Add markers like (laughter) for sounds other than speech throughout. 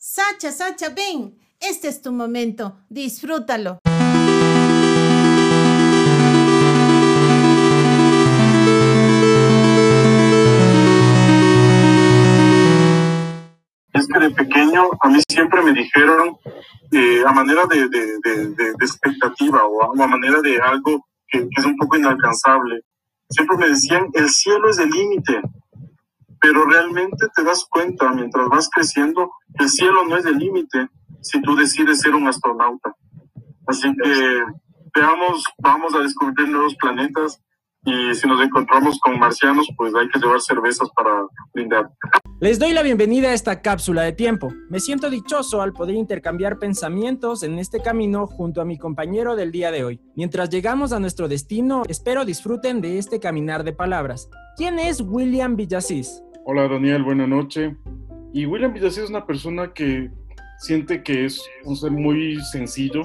Sacha, Sacha, ven. Este es tu momento. Disfrútalo. Es que de pequeño a mí siempre me dijeron eh, a manera de, de, de, de, expectativa o a manera de algo que, que es un poco inalcanzable. Siempre me decían, el cielo es el límite, pero realmente te das cuenta mientras vas creciendo, el cielo no es el límite si tú decides ser un astronauta. Así que veamos, vamos a descubrir nuevos planetas y si nos encontramos con marcianos, pues hay que llevar cervezas para brindar. Les doy la bienvenida a esta cápsula de tiempo. Me siento dichoso al poder intercambiar pensamientos en este camino junto a mi compañero del día de hoy. Mientras llegamos a nuestro destino, espero disfruten de este caminar de palabras. ¿Quién es William Villasís? Hola Daniel, buena noche. Y William Villasís es una persona que siente que es un ser muy sencillo.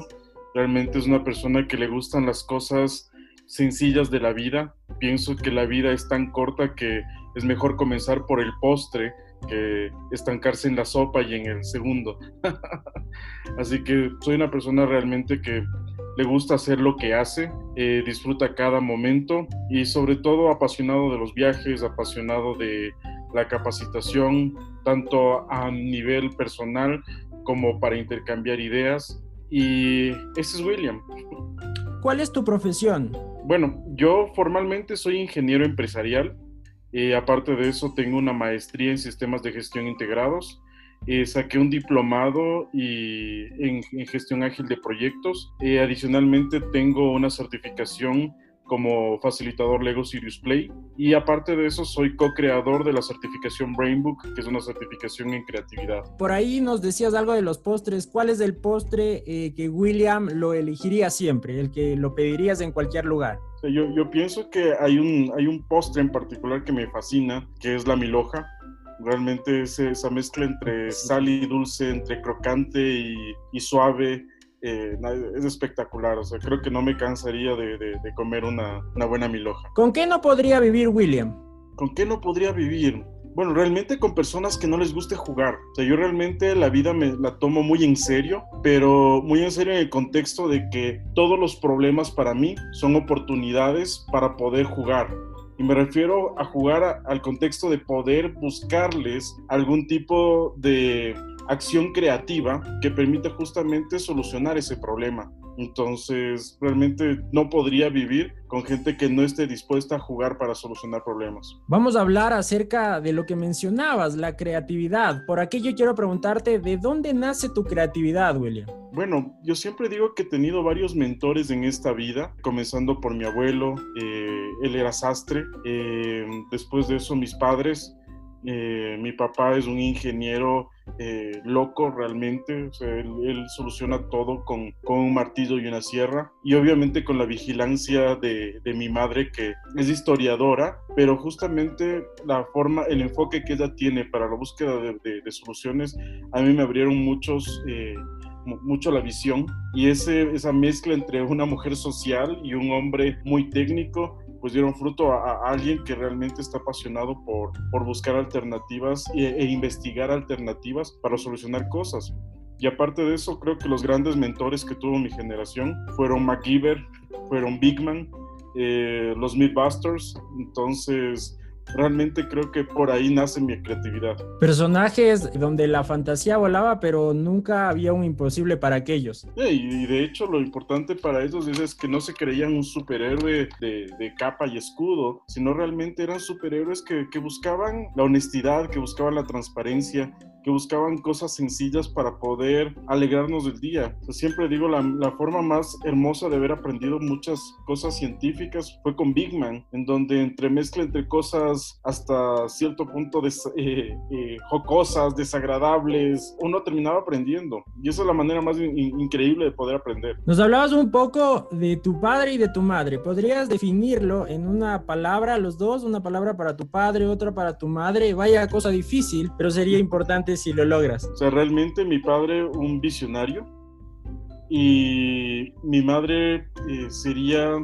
Realmente es una persona que le gustan las cosas sencillas de la vida. Pienso que la vida es tan corta que es mejor comenzar por el postre que estancarse en la sopa y en el segundo. (laughs) Así que soy una persona realmente que le gusta hacer lo que hace, eh, disfruta cada momento y sobre todo apasionado de los viajes, apasionado de la capacitación, tanto a nivel personal como para intercambiar ideas. Y ese es William. ¿Cuál es tu profesión? Bueno, yo formalmente soy ingeniero empresarial. Eh, aparte de eso, tengo una maestría en sistemas de gestión integrados. Eh, saqué un diplomado y en, gestión ágil de proyectos. Eh, adicionalmente, tengo una certificación como facilitador Lego Serious Play. Y aparte de eso, soy co-creador de la certificación Brainbook, que es una certificación en creatividad. Por ahí nos decías algo de los postres. ¿Cuál es el postre eh, que William lo elegiría siempre, el que lo pedirías en cualquier lugar? Yo, yo pienso que hay un, hay un postre en particular que me fascina, que es la miloja. Realmente es esa mezcla entre sal y dulce, entre crocante y, y suave eh, es espectacular. O sea, creo que no me cansaría de, comer una, una, buena miloja. ¿Con qué no podría vivir William? ¿Con qué no podría vivir? Bueno, realmente con personas que no les guste jugar. O sea, yo realmente la vida me la tomo muy en serio, pero muy en serio en el contexto de que todos los problemas para mí son oportunidades para poder jugar. Y me refiero a jugar al contexto de poder buscarles algún tipo de acción creativa que permite justamente solucionar ese problema. Entonces, realmente no podría vivir con gente que no esté dispuesta a jugar para solucionar problemas. Vamos a hablar acerca de lo que mencionabas, la creatividad. Por aquello quiero preguntarte, ¿de dónde nace tu creatividad, William? Bueno, yo siempre digo que he tenido varios mentores en esta vida, comenzando por mi abuelo, eh, él era sastre, eh, después de eso mis padres, eh, mi papá es un ingeniero eh, loco realmente, él, soluciona todo con, un martillo y una sierra y obviamente con la vigilancia de, mi madre que es historiadora, pero justamente la forma, el enfoque que ella tiene para la búsqueda de, soluciones a mí me abrieron muchos... Eh, mucho la visión y esa mezcla entre una mujer social y un hombre muy técnico pues dieron fruto a, alguien que realmente está apasionado por, por buscar alternativas e, investigar alternativas para solucionar cosas. Y aparte de eso, creo que los grandes mentores que tuvo mi generación fueron MacGyver, fueron Bigman, eh, los Mythbusters. Entonces, realmente creo que por ahí nace mi creatividad. Personajes donde la fantasía volaba, pero nunca había un imposible para aquellos. y de hecho lo importante para ellos es, que no se creían un superhéroe de, de, capa y escudo, sino realmente eran superhéroes que, que buscaban la honestidad, que buscaban la transparencia, que buscaban cosas sencillas para poder alegrarnos del día. siempre digo, la, la, forma más hermosa de haber aprendido muchas cosas científicas fue con Big Man, en donde entremezcla entre cosas hasta cierto punto de, eh, eh, jocosas, desagradables, uno terminaba aprendiendo. Y esa es la manera más increíble de poder aprender. Nos hablabas un poco de tu padre y de tu madre. ¿Podrías definirlo en una palabra, los dos? Una palabra para tu padre, otra para tu madre. Vaya cosa difícil, pero sería importante si lo logras. O sea, realmente mi padre un visionario y mi madre eh, sería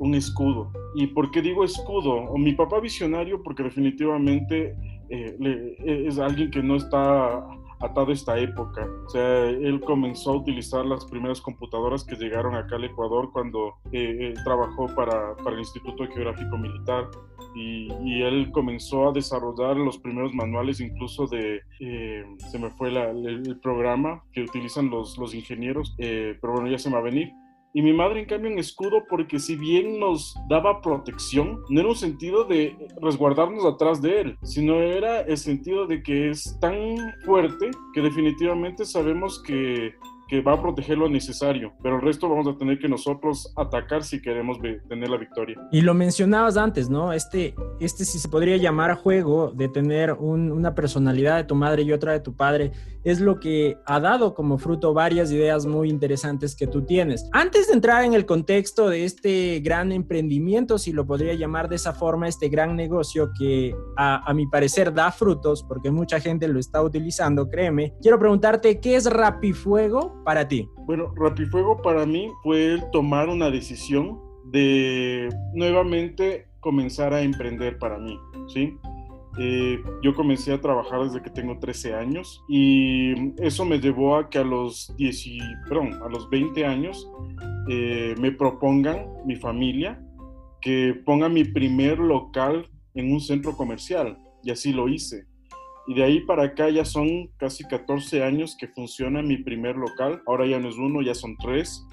un escudo. ¿Y por qué digo escudo? O mi papá visionario porque definitivamente eh, es alguien que no está atado a esta época. O sea, él comenzó a utilizar las primeras computadoras que llegaron acá al Ecuador cuando eh, trabajó para, para, el Instituto Geográfico Militar y, y, él comenzó a desarrollar los primeros manuales incluso de, eh, se me fue la, el, el, programa que utilizan los, los ingenieros, eh, pero bueno, ya se me va a venir y mi madre, en cambio, en escudo, porque si bien nos daba protección, no era un sentido de resguardarnos atrás de él, sino era el sentido de que es tan fuerte que definitivamente sabemos que que va a proteger lo necesario, pero el resto vamos a tener que nosotros atacar si queremos tener la victoria. Y lo mencionabas antes, ¿no? Este, este si se podría llamar juego de tener una personalidad de tu madre y otra de tu padre, es lo que ha dado como fruto varias ideas muy interesantes que tú tienes. Antes de entrar en el contexto de este gran emprendimiento, si lo podría llamar de esa forma, este gran negocio que a, a mi parecer da frutos, porque mucha gente lo está utilizando, créeme, quiero preguntarte, ¿qué es Rapifuego para ti? Bueno, Rapifuego para mí fue el tomar una decisión de nuevamente comenzar a emprender para mí, ¿sí? Eh, yo comencé a trabajar desde que tengo 13 años y eso me llevó a que a los, 10, perdón, a los 20 años eh, me propongan mi familia que ponga mi primer local en un centro comercial y así lo hice. Y de ahí para acá ya son casi 14 años que funciona mi primer local. Ahora ya no es uno, ya son tres.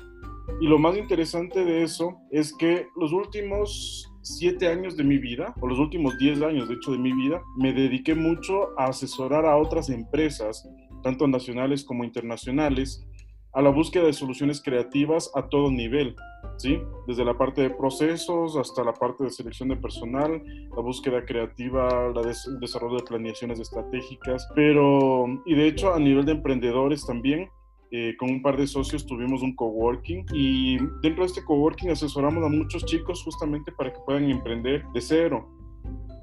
Y lo más interesante de eso es que los últimos siete años de mi vida, o los últimos diez años de hecho de mi vida, me dediqué mucho a asesorar a otras empresas, tanto nacionales como internacionales, a la búsqueda de soluciones creativas a todo nivel. ¿Sí? Desde la parte de procesos hasta la parte de selección de personal, la búsqueda creativa, el desarrollo de planeaciones estratégicas, pero, y de hecho a nivel de emprendedores también, eh, con un par de socios tuvimos un coworking y dentro de este coworking asesoramos a muchos chicos justamente para que puedan emprender de cero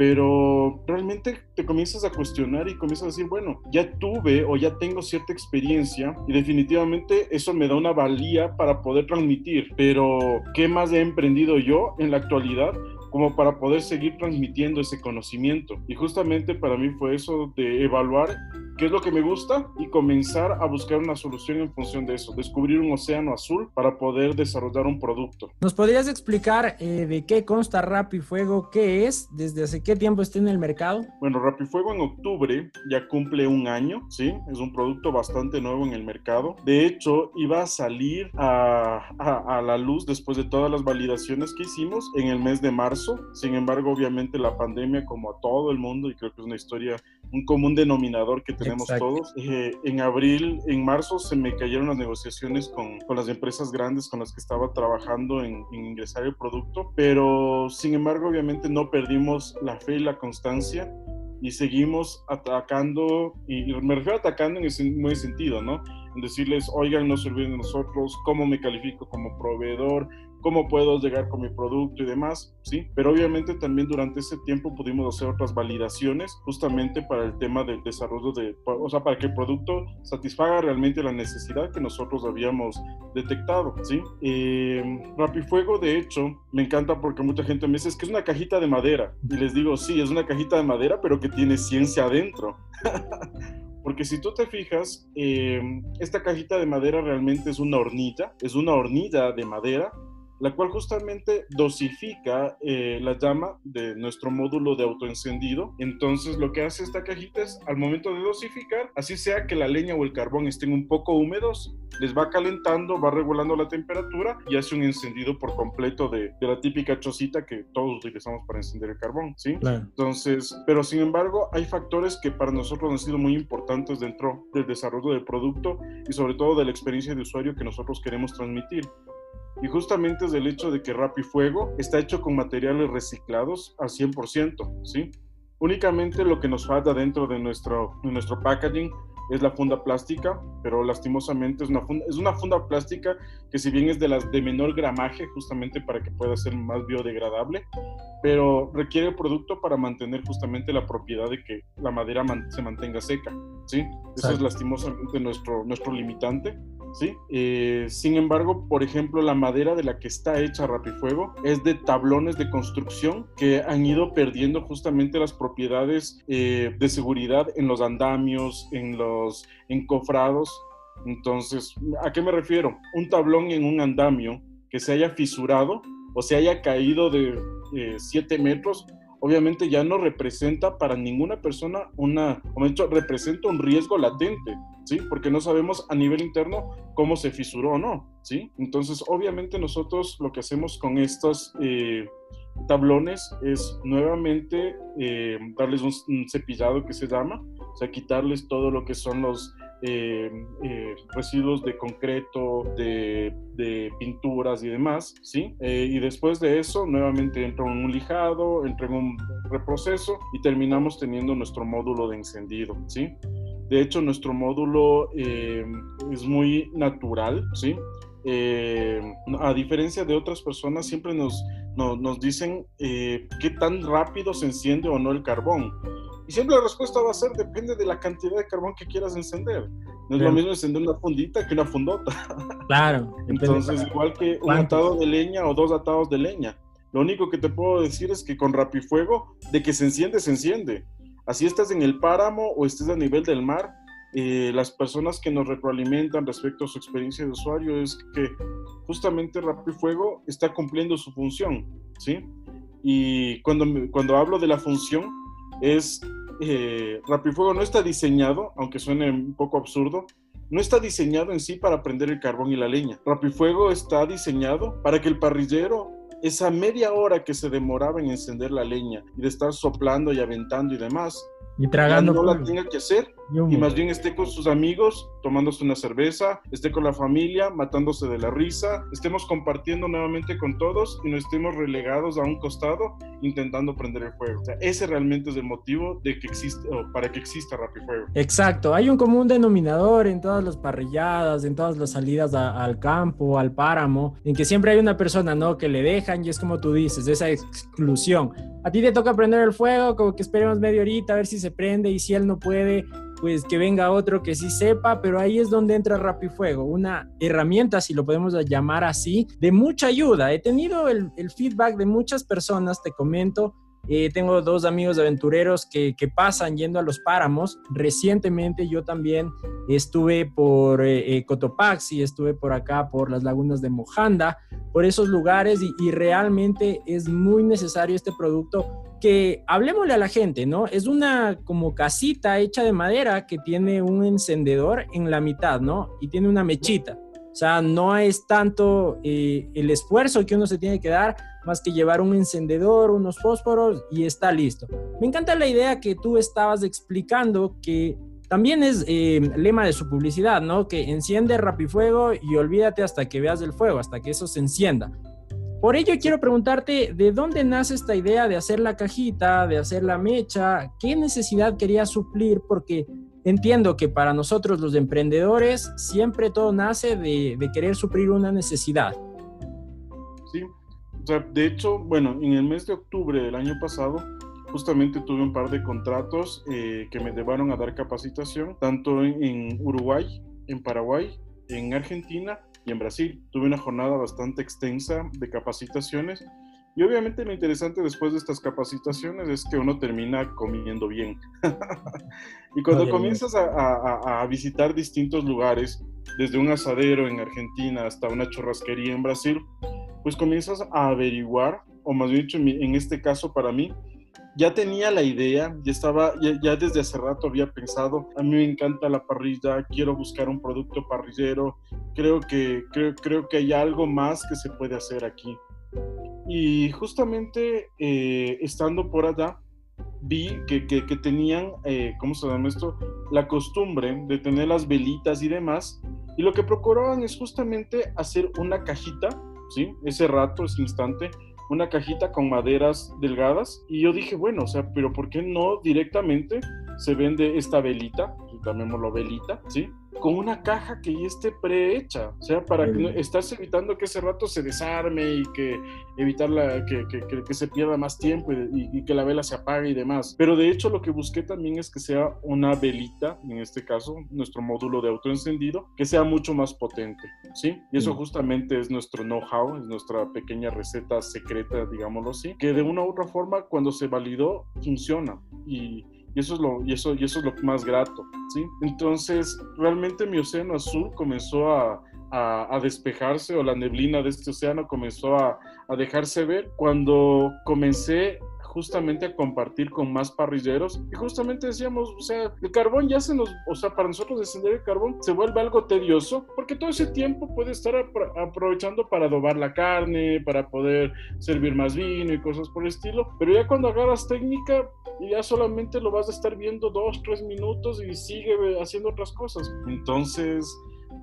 pero realmente te comienzas a cuestionar y comienzas a decir, bueno, ya tuve o ya tengo cierta experiencia y definitivamente eso me da una valía para poder transmitir, pero ¿qué más he emprendido yo en la actualidad? Como para poder seguir transmitiendo ese conocimiento. Y justamente para mí fue eso de evaluar qué es lo que me gusta y comenzar a buscar una solución en función de eso, descubrir un océano azul para poder desarrollar un producto. ¿Nos podrías explicar eh, de qué consta Rapifuego, qué es, desde hace qué tiempo está en el mercado? Bueno, Rapifuego en octubre ya cumple un año, ¿sí? Es un producto bastante nuevo en el mercado. De hecho, iba a salir a, a, a la luz después de todas las validaciones que hicimos en el mes de marzo sin embargo, obviamente la pandemia, como a todo el mundo, y creo que es una historia, un común denominador que tenemos todos, eh, en abril, en marzo se me cayeron las negociaciones con, con las empresas grandes con las que estaba trabajando en, en, ingresar el producto, pero sin embargo, obviamente no perdimos la fe y la constancia y seguimos atacando, y me refiero a atacando en ese buen sentido, ¿no? En decirles, oigan, no se olviden de nosotros, cómo me califico como proveedor, cómo puedo llegar con mi producto y demás, ¿sí? Pero obviamente también durante ese tiempo pudimos hacer otras validaciones justamente para el tema del desarrollo de, o sea, para que el producto satisfaga realmente la necesidad que nosotros habíamos detectado, ¿sí? Eh, Rapifuego, de hecho, me encanta porque mucha gente me dice, que es una cajita de madera. Y les digo, sí, es una cajita de madera, pero que tiene ciencia adentro. (laughs) Porque si tú te fijas, eh, esta cajita de madera realmente es una hornilla, es una hornilla de madera la cual justamente dosifica eh, la llama de nuestro módulo de autoencendido. Entonces lo que hace esta cajita es al momento de dosificar, así sea que la leña o el carbón estén un poco húmedos, les va calentando, va regulando la temperatura y hace un encendido por completo de, de la típica chocita que todos utilizamos para encender el carbón, ¿sí? Entonces, pero sin embargo hay factores que para nosotros han sido muy importantes dentro del desarrollo del producto y sobre todo de la experiencia de usuario que nosotros queremos transmitir. Y justamente es el hecho de que Fuego está hecho con materiales reciclados al 100%, ¿sí? Únicamente lo que nos falta dentro de nuestro, de nuestro packaging es la funda plástica, pero lastimosamente es una funda, es una funda plástica que si bien es de las de menor gramaje, justamente para que pueda ser más biodegradable, pero requiere el producto para mantener justamente la propiedad de que la madera se mantenga seca, ¿sí? Eso es lastimosamente nuestro, nuestro limitante ¿sí? Eh, sin embargo, por ejemplo, la madera de la que está hecha Rapifuego es de tablones de construcción que han ido perdiendo justamente las propiedades eh, de seguridad en los andamios, en los encofrados. Entonces, ¿a qué me refiero? Un tablón en un andamio que se haya fisurado o se haya caído de 7 metros, obviamente ya no representa para ninguna persona una, como he dicho, representa un riesgo latente, ¿sí? Porque no sabemos a nivel interno cómo se fisuró o no, ¿sí? Entonces, obviamente nosotros lo que hacemos con estos eh, tablones es nuevamente eh, darles un, cepillado que se llama, o sea, quitarles todo lo que son los eh, eh, residuos de concreto, de, pinturas y demás, ¿sí? Eh, y después de eso, nuevamente entra en un lijado, entra en un reproceso y terminamos teniendo nuestro módulo de encendido, ¿sí? De hecho, nuestro módulo es muy natural, ¿sí? a diferencia de otras personas, siempre nos, nos dicen qué tan rápido se enciende o no el carbón. Y siempre la respuesta va a ser, depende de la cantidad de carbón que quieras encender. No es lo mismo encender una fundita que una fundota. Claro. Entonces, igual que un atado de leña o dos atados de leña. Lo único que te puedo decir es que con rapifuego, de que se enciende, se enciende. Así estás en el páramo o estés a nivel del mar, eh, las personas que nos retroalimentan respecto a su experiencia de usuario es que justamente Rapifuego está cumpliendo su función, ¿sí? Y cuando, cuando hablo de la función, es eh, Rapifuego no está diseñado, aunque suene un poco absurdo, no está diseñado en sí para prender el carbón y la leña. Rapifuego está diseñado para que el parrillero, esa media hora que se demoraba en encender la leña y de estar soplando y aventando y demás, y tragando. no la tenga que hacer y más bien esté con sus amigos tomándose una cerveza, esté con la familia matándose de la risa, estemos compartiendo nuevamente con todos y no estemos relegados a un costado intentando prender el fuego. O sea, ese realmente es el motivo de que existe o para que exista Fuego. Exacto, hay un común denominador en todas las parrilladas, en todas las salidas al campo, al páramo, en que siempre hay una persona, ¿no? Que le dejan y es como tú dices, esa exclusión. A ti te toca prender el fuego, como que esperemos media horita a ver si se prende y si él no puede, pues que venga otro que sí sepa, pero ahí es donde entra Rapifuego, una herramienta, si lo podemos llamar así, de mucha ayuda. He tenido el, feedback de muchas personas, te comento, eh, tengo dos amigos aventureros que, pasan yendo a los páramos. Recientemente yo también estuve por eh, eh, Cotopaxi, estuve por acá, por las lagunas de Mojanda, por esos lugares y realmente es muy necesario este producto que hablemosle a la gente, ¿no? Es una como casita hecha de madera que tiene un encendedor en la mitad, ¿no? Y tiene una mechita. O sea, no es tanto eh, el esfuerzo que uno se tiene que dar, más que llevar un encendedor, unos fósforos y está listo. Me encanta la idea que tú estabas explicando que también es eh, lema de su publicidad, ¿no? Que enciende rapifuego y olvídate hasta que veas el fuego, hasta que eso se encienda. Por ello quiero preguntarte, ¿de dónde nace esta idea de hacer la cajita, de hacer la mecha? ¿Qué necesidad quería suplir? Porque entiendo que para nosotros los emprendedores siempre todo nace de, querer suplir una necesidad. Sí, o sea, de hecho, bueno, en el mes de octubre del año pasado, justamente tuve un par de contratos eh, que me llevaron a dar capacitación, tanto en Uruguay, en Paraguay, en Argentina y en Brasil. Tuve una jornada bastante extensa de capacitaciones y obviamente lo interesante después de estas capacitaciones es que uno termina comiendo bien. (laughs) y cuando comienzas a, visitar distintos lugares, desde un asadero en Argentina hasta una churrasquería en Brasil, pues comienzas a averiguar, o más bien dicho, en este caso para mí, ya tenía la idea, ya estaba, ya, desde hace rato había pensado, a mí me encanta la parrilla, quiero buscar un producto parrillero, creo que, creo, creo que hay algo más que se puede hacer aquí. Y justamente eh, estando por allá, vi que, que, tenían, eh, ¿cómo se llama esto? La costumbre de tener las velitas y demás. Y lo que procuraban es justamente hacer una cajita, ¿sí? Ese rato, ese instante, una cajita con maderas delgadas y yo dije, bueno, o sea, pero ¿por qué no directamente se vende esta velita, llamémoslo velita, ¿sí? Con una caja que ya esté prehecha, o sea, para que estás evitando que ese rato se desarme y que evitar la, que, que, que, se pierda más tiempo y, que la vela se apague y demás. Pero de hecho lo que busqué también es que sea una velita, en este caso, nuestro módulo de autoencendido, que sea mucho más potente, ¿sí? Y eso justamente es nuestro know-how, es nuestra pequeña receta secreta, digámoslo así, que de una u otra forma, cuando se validó, funciona. Y, y eso es lo, y eso, y eso es lo más grato, ¿sí? Entonces, realmente mi océano azul comenzó a, a, despejarse o la neblina de este océano comenzó a, a dejarse ver cuando comencé justamente a compartir con más parrilleros y justamente decíamos, o sea, el carbón ya se nos, o sea, para nosotros descender el carbón se vuelve algo tedioso porque todo ese tiempo puede estar aprovechando para adobar la carne, para poder servir más vino y cosas por el estilo, pero ya cuando agarras técnica ya solamente lo vas a estar viendo dos, tres minutos y sigue haciendo otras cosas. Entonces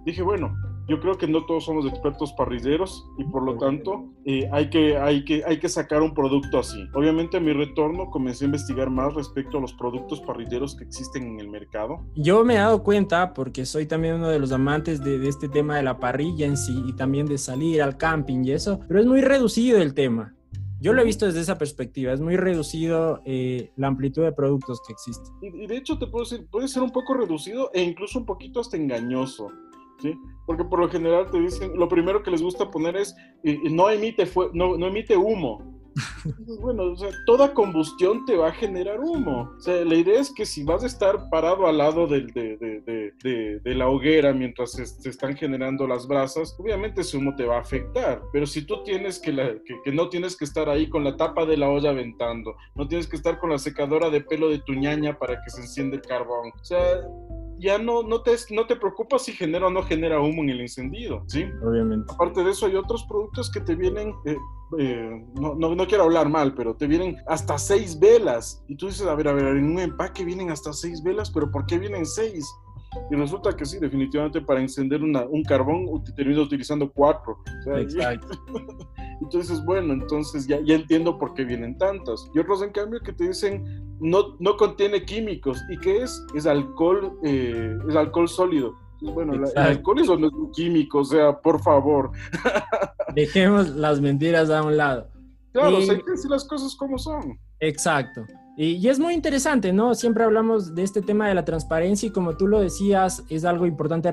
dije, bueno, yo creo que no todos somos expertos parrilleros y por lo tanto eh, hay, que, hay, que, hay que sacar un producto así. Obviamente a mi retorno comencé a investigar más respecto a los productos parrilleros que existen en el mercado. Yo me he dado cuenta porque soy también uno de los amantes de, de este tema de la parrilla en sí y también de salir al camping y eso, pero es muy reducido el tema. Yo lo he visto desde esa perspectiva, es muy reducido eh, la amplitud de productos que existen. Y, y, de hecho te puedo decir, puede ser un poco reducido e incluso un poquito hasta engañoso. Porque por lo general te dicen, lo primero que les gusta poner es, no, emite no, no emite humo. (laughs) bueno, o sea, toda combustión te va a generar humo. O sea, la idea es que si vas a estar parado al lado de, de, de, la hoguera mientras se, están generando las brasas, obviamente ese humo te va a afectar. Pero si tú tienes que, la, que, que, no tienes que estar ahí con la tapa de la olla aventando, no tienes que estar con la secadora de pelo de tu ñaña para que se enciende el carbón. O sea, ya no, no, te, no te preocupas si genera o no genera humo en el encendido, ¿sí? Obviamente. Aparte de eso, hay otros productos que te vienen, eh, eh, no, no, no, quiero hablar mal, pero te vienen hasta seis velas. Y tú dices, a ver, a ver, en un empaque vienen hasta seis velas, pero ¿por qué vienen seis? Y resulta que sí, definitivamente para encender una, un carbón termino utilizando cuatro. Exacto. (laughs) entonces, bueno, entonces ya, ya entiendo por qué vienen tantas. Y otros, en cambio, que te dicen no, no contiene químicos. ¿Y qué es? Es alcohol, eh, es alcohol sólido. Bueno, el alcohol eso no es un químico, o sea, por favor. (laughs) Dejemos las mentiras a un lado. Claro, hay que decir las cosas como son. Exacto. Y, es muy interesante, ¿no? Siempre hablamos de este tema de la transparencia y como tú lo decías, es algo importante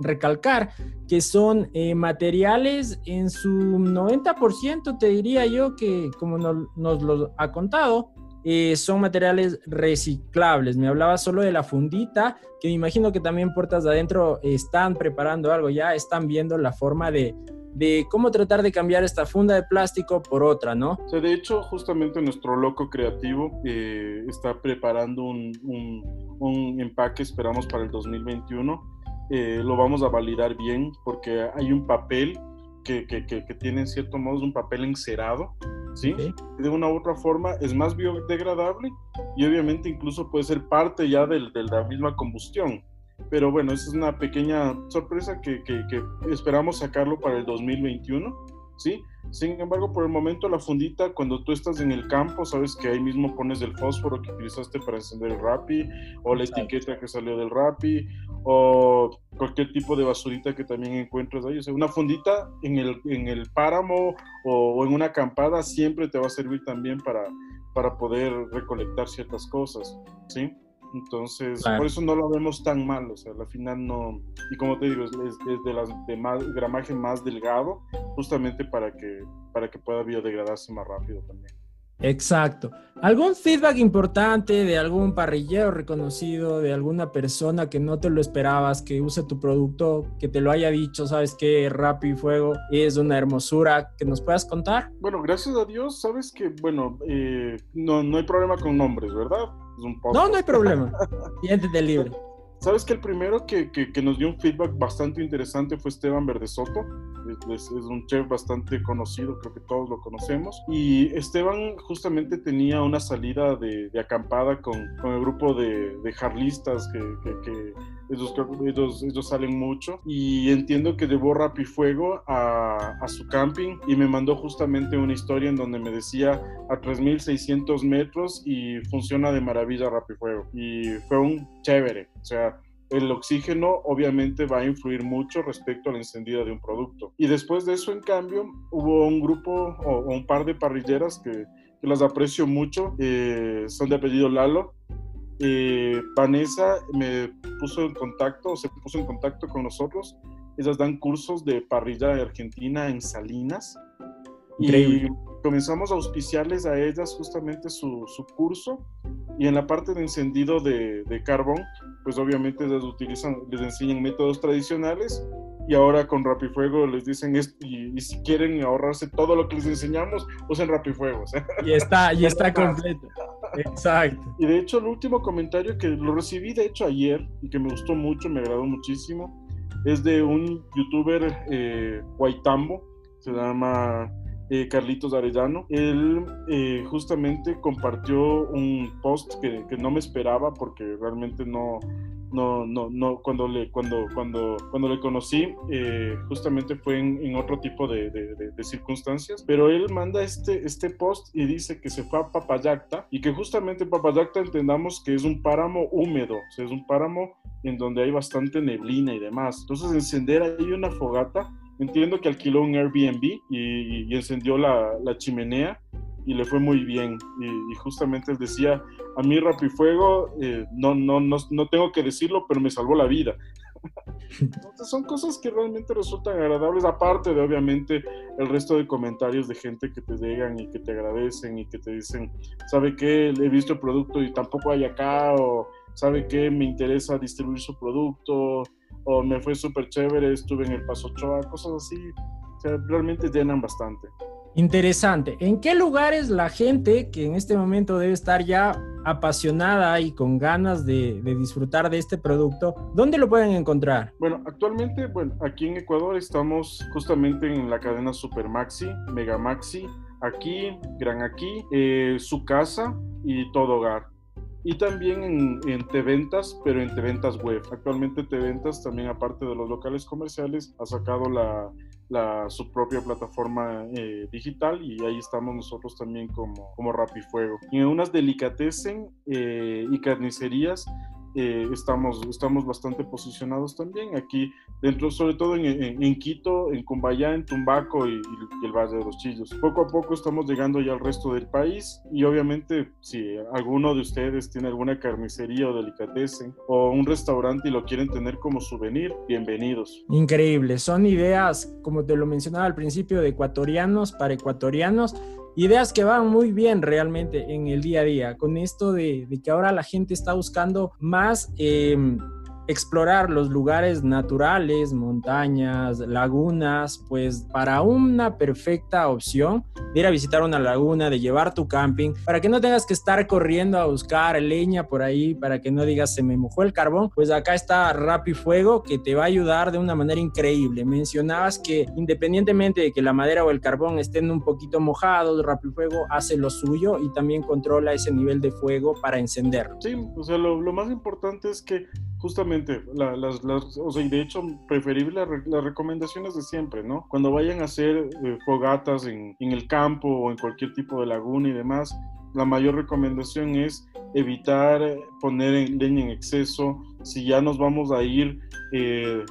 recalcar, que son eh, materiales en su 90%, te diría yo, que como nos lo ha contado, eh, son materiales reciclables. Me hablaba solo de la fundita, que me imagino que también puertas de adentro están preparando algo ya, están viendo la forma de, de cómo tratar de cambiar esta funda de plástico por otra, ¿no? O sea, de hecho, justamente nuestro loco creativo eh, está preparando un, un, empaque, esperamos para el 2021. Eh, lo vamos a validar bien porque hay un papel que, que, que, que tiene en cierto modo un papel encerado ¿sí? De una u otra forma es más biodegradable y obviamente incluso puede ser parte ya de, de la misma combustión. Pero bueno, esa es una pequeña sorpresa que, que, que esperamos sacarlo para el 2021, ¿sí? Sin embargo, por el momento la fundita, cuando tú estás en el campo, sabes que ahí mismo pones el fósforo que utilizaste para encender el Rappi, o la etiqueta que salió del Rappi, o cualquier tipo de basurita que también encuentres ahí. O sea, una fundita en el, en el páramo o, en una acampada siempre te va a servir también para, para poder recolectar ciertas cosas, ¿sí? Entonces, por eso no lo vemos tan mal, o sea, al final no, y como te digo, es, de las de más, gramaje más delgado, justamente para que, para que pueda biodegradarse más rápido también. Exacto. ¿Algún feedback importante de algún parrillero reconocido, de alguna persona que no te lo esperabas, que use tu producto, que te lo haya dicho, sabes que Rappi Fuego es una hermosura, que nos puedas contar? Bueno, gracias a Dios, sabes que, bueno, eh, no, no hay problema con nombres, ¿verdad? No, no hay problema. (laughs) Siéntete libre. Sabes que el primero que, que, nos dio un feedback bastante interesante fue Esteban Verdesoto. Es, es, un chef bastante conocido, creo que todos lo conocemos. Y Esteban justamente tenía una salida de, de acampada con, con, el grupo de, de jarlistas que, que ellos, ellos, salen mucho y entiendo que llevó Rapifuego a, a su camping y me mandó justamente una historia en donde me decía a 3600 metros y funciona de maravilla Rapifuego y fue un chévere, o sea, el oxígeno obviamente va a influir mucho respecto al encendido de un producto. Y después de eso, en cambio, hubo un grupo o, un par de parrilleras que, las aprecio mucho, eh, son de apellido Lalo. Eh, Vanessa me puso en contacto, se puso en contacto con nosotros. Ellas dan cursos de parrilla de Argentina en Salinas. Increíble. Y comenzamos a auspiciarles a ellas justamente su, su curso y en la parte de encendido de, de carbón, pues obviamente les utilizan, les enseñan métodos tradicionales y ahora con Rapifuego les dicen esto y, si quieren ahorrarse todo lo que les enseñamos, usen Rapifuegos. (laughs) Y está, y está completo. Exacto. Y de hecho el último comentario que lo recibí de hecho ayer y que me gustó mucho, me agradó muchísimo, es de un youtuber eh, Guaitambo, se llama eh, Carlitos Arellano. Él eh, justamente compartió un post que, que, no me esperaba porque realmente no, no, no, no, cuando le, cuando, cuando, cuando le conocí, eh, justamente fue en, otro tipo de, de, circunstancias, pero él manda este, este post y dice que se fue a Papayacta y que justamente Papayacta entendamos que es un páramo húmedo, o sea, es un páramo en donde hay bastante neblina y demás. Entonces, encender ahí una fogata entiendo que alquiló un Airbnb y, encendió la, chimenea y le fue muy bien. Y, justamente él decía, a mí Rapifuego, eh, no, no, no, no tengo que decirlo, pero me salvó la vida. (laughs) Entonces son cosas que realmente resultan agradables, aparte de obviamente el resto de comentarios de gente que te llegan y que te agradecen y que te dicen, ¿sabe qué? He visto el producto y tampoco hay acá, o ¿sabe qué? Me interesa distribuir su producto, o me fue súper chévere, estuve en el Paso Ochoa, cosas así, o sea, realmente llenan bastante. Interesante. ¿En qué lugares la gente que en este momento debe estar ya apasionada y con ganas de, disfrutar de este producto, dónde lo pueden encontrar? Bueno, actualmente, bueno, aquí en Ecuador estamos justamente en la cadena Super Maxi, Mega Maxi, aquí, Gran Aquí, eh, su casa y todo hogar y también en, en T-Ventas, pero en T-Ventas web. Actualmente T-Ventas también, aparte de los locales comerciales, ha sacado la, la, su propia plataforma eh, digital y ahí estamos nosotros también como, como Rapifuego. Y en unas delicatessen eh, y carnicerías eh, estamos, estamos bastante posicionados también aquí dentro, sobre todo en, Quito, en Cumbayá, en Tumbaco y, el Valle de los Chillos. Poco a poco estamos llegando ya al resto del país y obviamente si alguno de ustedes tiene alguna carnicería o delicatessen o un restaurante y lo quieren tener como souvenir, bienvenidos. Increíble, son ideas, como te lo mencionaba al principio, de ecuatorianos para ecuatorianos ideas que van muy bien realmente en el día a día, con esto de, que ahora la gente está buscando más... Em, explorar los lugares naturales, montañas, lagunas, pues para una perfecta opción de ir a visitar una laguna, de llevar tu camping, para que no tengas que estar corriendo a buscar leña por ahí, para que no digas se me mojó el carbón, pues acá está Rapi Fuego que te va a ayudar de una manera increíble. Mencionabas que independientemente de que la madera o el carbón estén un poquito mojados, Rapi Fuego hace lo suyo y también controla ese nivel de fuego para encenderlo. Sí, o sea, lo más importante es que justamente, las, o sea, de hecho, preferible las recomendaciones de siempre, ¿no? Cuando vayan a hacer eh, fogatas en, en, el campo o en cualquier tipo de laguna y demás, la mayor recomendación es evitar poner leña en exceso. Si ya nos vamos a ir, eh,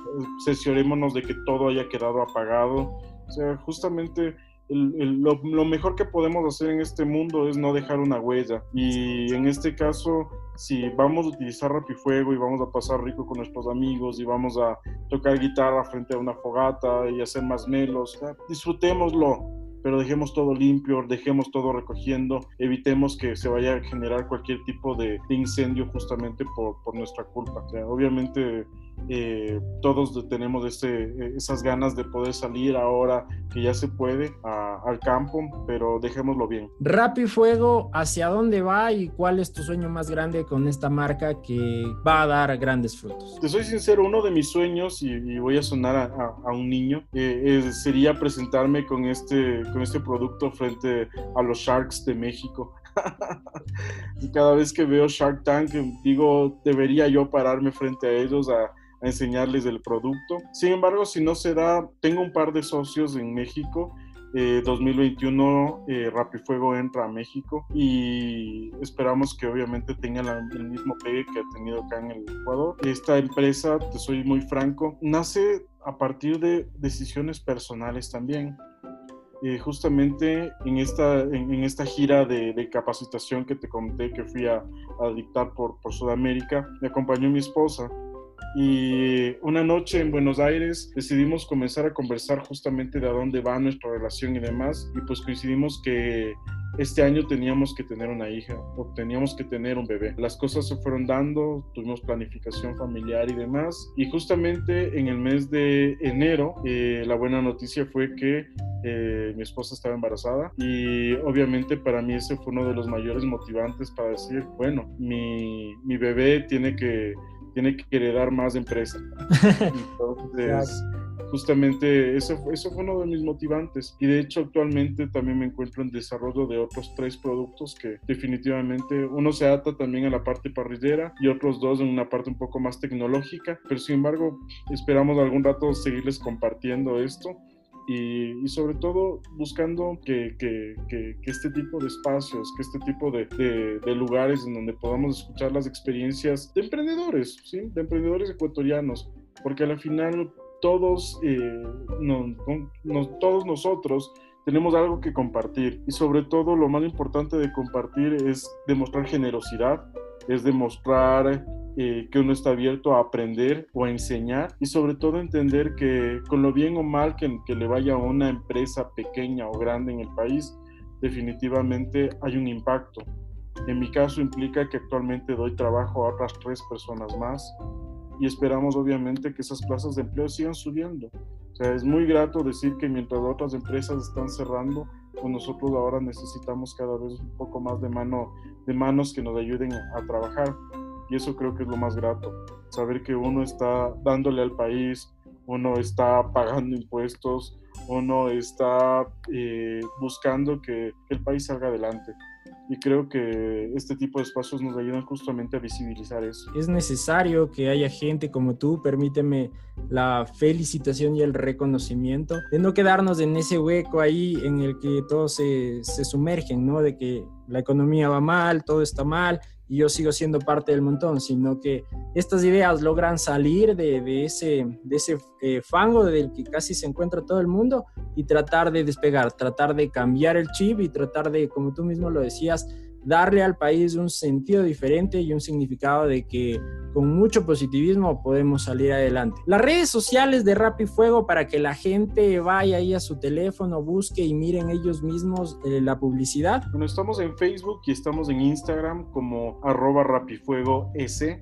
de que todo haya quedado apagado. O sea, justamente lo, lo, mejor que podemos hacer en este mundo es no dejar una huella. Y en este caso, si vamos a utilizar rapifuego y vamos a pasar rico con nuestros amigos y vamos a tocar guitarra frente a una fogata y hacer más melos, disfrutémoslo pero dejemos todo limpio, dejemos todo recogiendo, evitemos que se vaya a generar cualquier tipo de, incendio justamente por, por, nuestra culpa. obviamente eh, todos tenemos ese, esas ganas de poder salir ahora que ya se puede al campo, pero dejémoslo bien. Rap y Fuego, ¿hacia dónde va y cuál es tu sueño más grande con esta marca que va a dar grandes frutos? Te soy sincero, uno de mis sueños, y, voy a sonar a, un niño, eh, sería presentarme con este, con este producto frente a los Sharks de México. (laughs) y cada vez que veo Shark Tank, digo, debería yo pararme frente a ellos a enseñarles el producto. Sin embargo, si no se da, tengo un par de socios en México 2021 eh, Rapifuego entra a México y esperamos que obviamente tenga el mismo pegue que ha tenido acá en el Ecuador. Esta empresa, te soy muy franco, nace a partir de decisiones personales también. Eh, justamente en esta, en, esta gira de, capacitación que te conté que fui a, a dictar por, por Sudamérica, me acompañó mi esposa y una noche en Buenos Aires decidimos comenzar a conversar justamente de a dónde va nuestra relación y demás. Y pues coincidimos que este año teníamos que tener una hija o teníamos que tener un bebé. Las cosas se fueron dando, tuvimos planificación familiar y demás. Y justamente en el mes de enero, eh, la buena noticia fue que eh, mi esposa estaba embarazada y obviamente para mí ese fue uno de los mayores motivantes para decir, bueno, mi, mi bebé tiene que tiene que heredar más empresa. (laughs) Entonces, justamente eso, eso fue uno de mis motivantes. Y de hecho, actualmente también me encuentro en desarrollo de otros tres productos que definitivamente uno se ata también a la parte parrillera y otros dos en una parte un poco más tecnológica. Pero sin embargo, esperamos algún rato seguirles compartiendo esto y, sobre todo buscando que, que, que, este tipo de espacios, que este tipo de, de, lugares en donde podamos escuchar las experiencias de emprendedores, ¿sí? de emprendedores ecuatorianos, porque al final todos, eh, todos nosotros tenemos algo que compartir y sobre todo lo más importante de compartir es demostrar generosidad, es demostrar eh, que uno está abierto a aprender o a enseñar y sobre todo entender que con lo bien o mal que, le vaya a una empresa pequeña o grande en el país, definitivamente hay un impacto. En mi caso implica que actualmente doy trabajo a otras tres personas más y esperamos obviamente que esas plazas de empleo sigan subiendo. O sea, es muy grato decir que mientras otras empresas están cerrando, pues nosotros ahora necesitamos cada vez un poco más de, mano, de manos que nos ayuden a trabajar. Y eso creo que es lo más grato, saber que uno está dándole al país, uno está pagando impuestos, uno está eh, buscando que el país salga adelante y creo que este tipo de espacios nos ayudan justamente a visibilizar eso. Es necesario que haya gente como tú, permíteme la felicitación y el reconocimiento, de no quedarnos en ese hueco ahí en el que todos se, se sumergen, ¿no? De que la economía va mal, todo está mal y yo sigo siendo parte del montón, sino que estas ideas logran salir de, de ese, de ese eh, fango del que casi se encuentra todo el mundo y tratar de despegar, tratar de cambiar el chip y tratar de, como tú mismo lo decías, darle al país un sentido diferente y un significado de que con mucho positivismo podemos salir adelante. Las redes sociales de Rap y Fuego para que la gente vaya ahí a su teléfono, busque y miren ellos mismos eh, la publicidad. Bueno, estamos en Facebook y estamos en Instagram como arroba rapifuego S.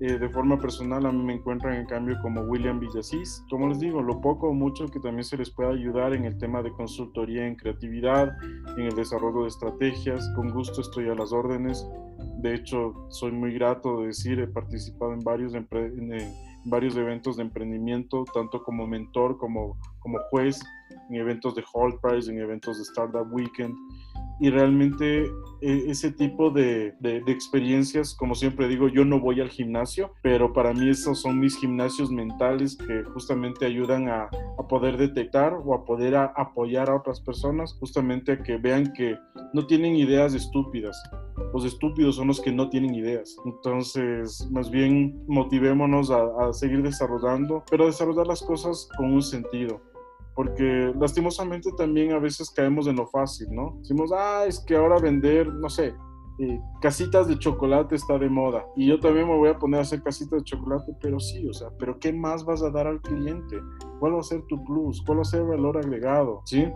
Eh, de forma personal a mí me encuentran en cambio como William Villasís. Como les digo, lo poco o mucho que también se les pueda ayudar en el tema de consultoría en creatividad, en el desarrollo de estrategias, con gusto estoy a las órdenes. De hecho, soy muy grato de decir, he participado en varios, en, varios eventos de emprendimiento, tanto como mentor como, como juez, en eventos de Hall Prize, en eventos de Startup Weekend y realmente e, ese tipo de, de, experiencias, como siempre digo, yo no voy al gimnasio, pero para mí esos son mis gimnasios mentales que justamente ayudan a, a poder detectar o a poder apoyar a otras personas, justamente a que vean que no tienen ideas estúpidas. Los estúpidos son los que no tienen ideas. Entonces, más bien motivémonos a, a seguir desarrollando, pero desarrollar las cosas con un sentido porque lastimosamente también a veces caemos en lo fácil, ¿no? Decimos, ah, es que ahora vender, no sé, eh, casitas de chocolate está de moda y yo también me voy a poner a hacer casitas de chocolate, pero sí, o sea, pero ¿qué más vas a dar al cliente? ¿Cuál va a ser tu plus? ¿Cuál va a ser el valor agregado? ¿Sí?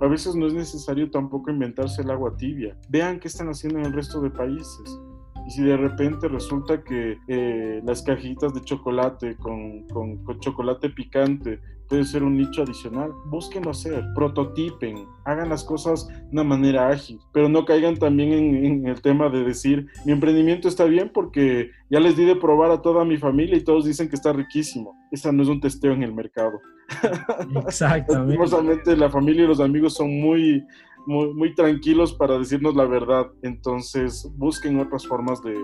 A veces no es necesario tampoco inventarse el agua tibia. Vean qué están haciendo en el resto de países. Y si de repente resulta que eh, las cajitas de chocolate con, con, chocolate picante puede ser un nicho adicional, búsquenlo hacer, prototipen, hagan las cosas de una manera ágil, pero no caigan también en, en, el tema de decir, mi emprendimiento está bien porque ya les di de probar a toda mi familia y todos dicen que está riquísimo. Esa no es un testeo en el mercado. (laughs) Exactamente. la familia y los amigos son muy, muy, tranquilos para decirnos la verdad. Entonces, busquen otras formas de,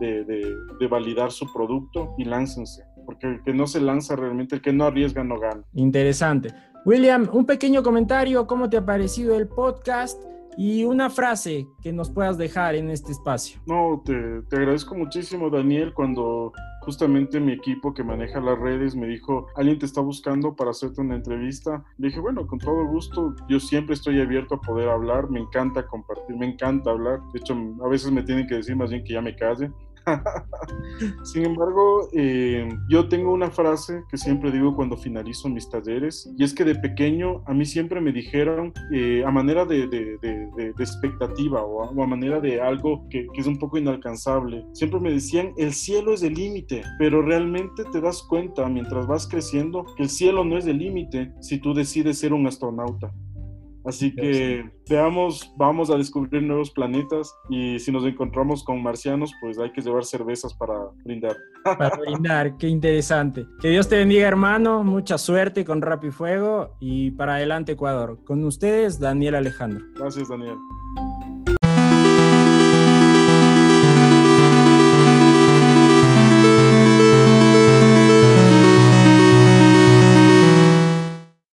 de, validar su producto y láncense. Porque el que no se lanza realmente, el que no arriesga, no gana. Interesante. William, un pequeño comentario, ¿cómo te ha parecido el podcast? Y una frase que nos puedas dejar en este espacio. No, te, te agradezco muchísimo, Daniel, cuando justamente mi equipo que maneja las redes me dijo, alguien te está buscando para hacerte una entrevista. Le dije, bueno, con todo gusto, yo siempre estoy abierto a poder hablar, me encanta compartir, me encanta hablar. De hecho, a veces me tienen que decir más bien que ya me calle. (laughs) Sin embargo, eh, yo tengo una frase que siempre digo cuando finalizo mis talleres, y es que de pequeño a mí siempre me dijeron, eh, a manera de, expectativa o a, manera de algo que, es un poco inalcanzable, siempre me decían, el cielo es el límite, pero realmente te das cuenta mientras vas creciendo que el cielo no es el límite si tú decides ser un astronauta. Así que veamos, vamos a descubrir nuevos planetas y si nos encontramos con marcianos, pues hay que llevar cervezas para brindar. Para (laughs) brindar, qué interesante. Que Dios te bendiga, hermano. Mucha suerte con y Fuego y para adelante, Ecuador. Con ustedes, Daniel Alejandro. Gracias, Daniel.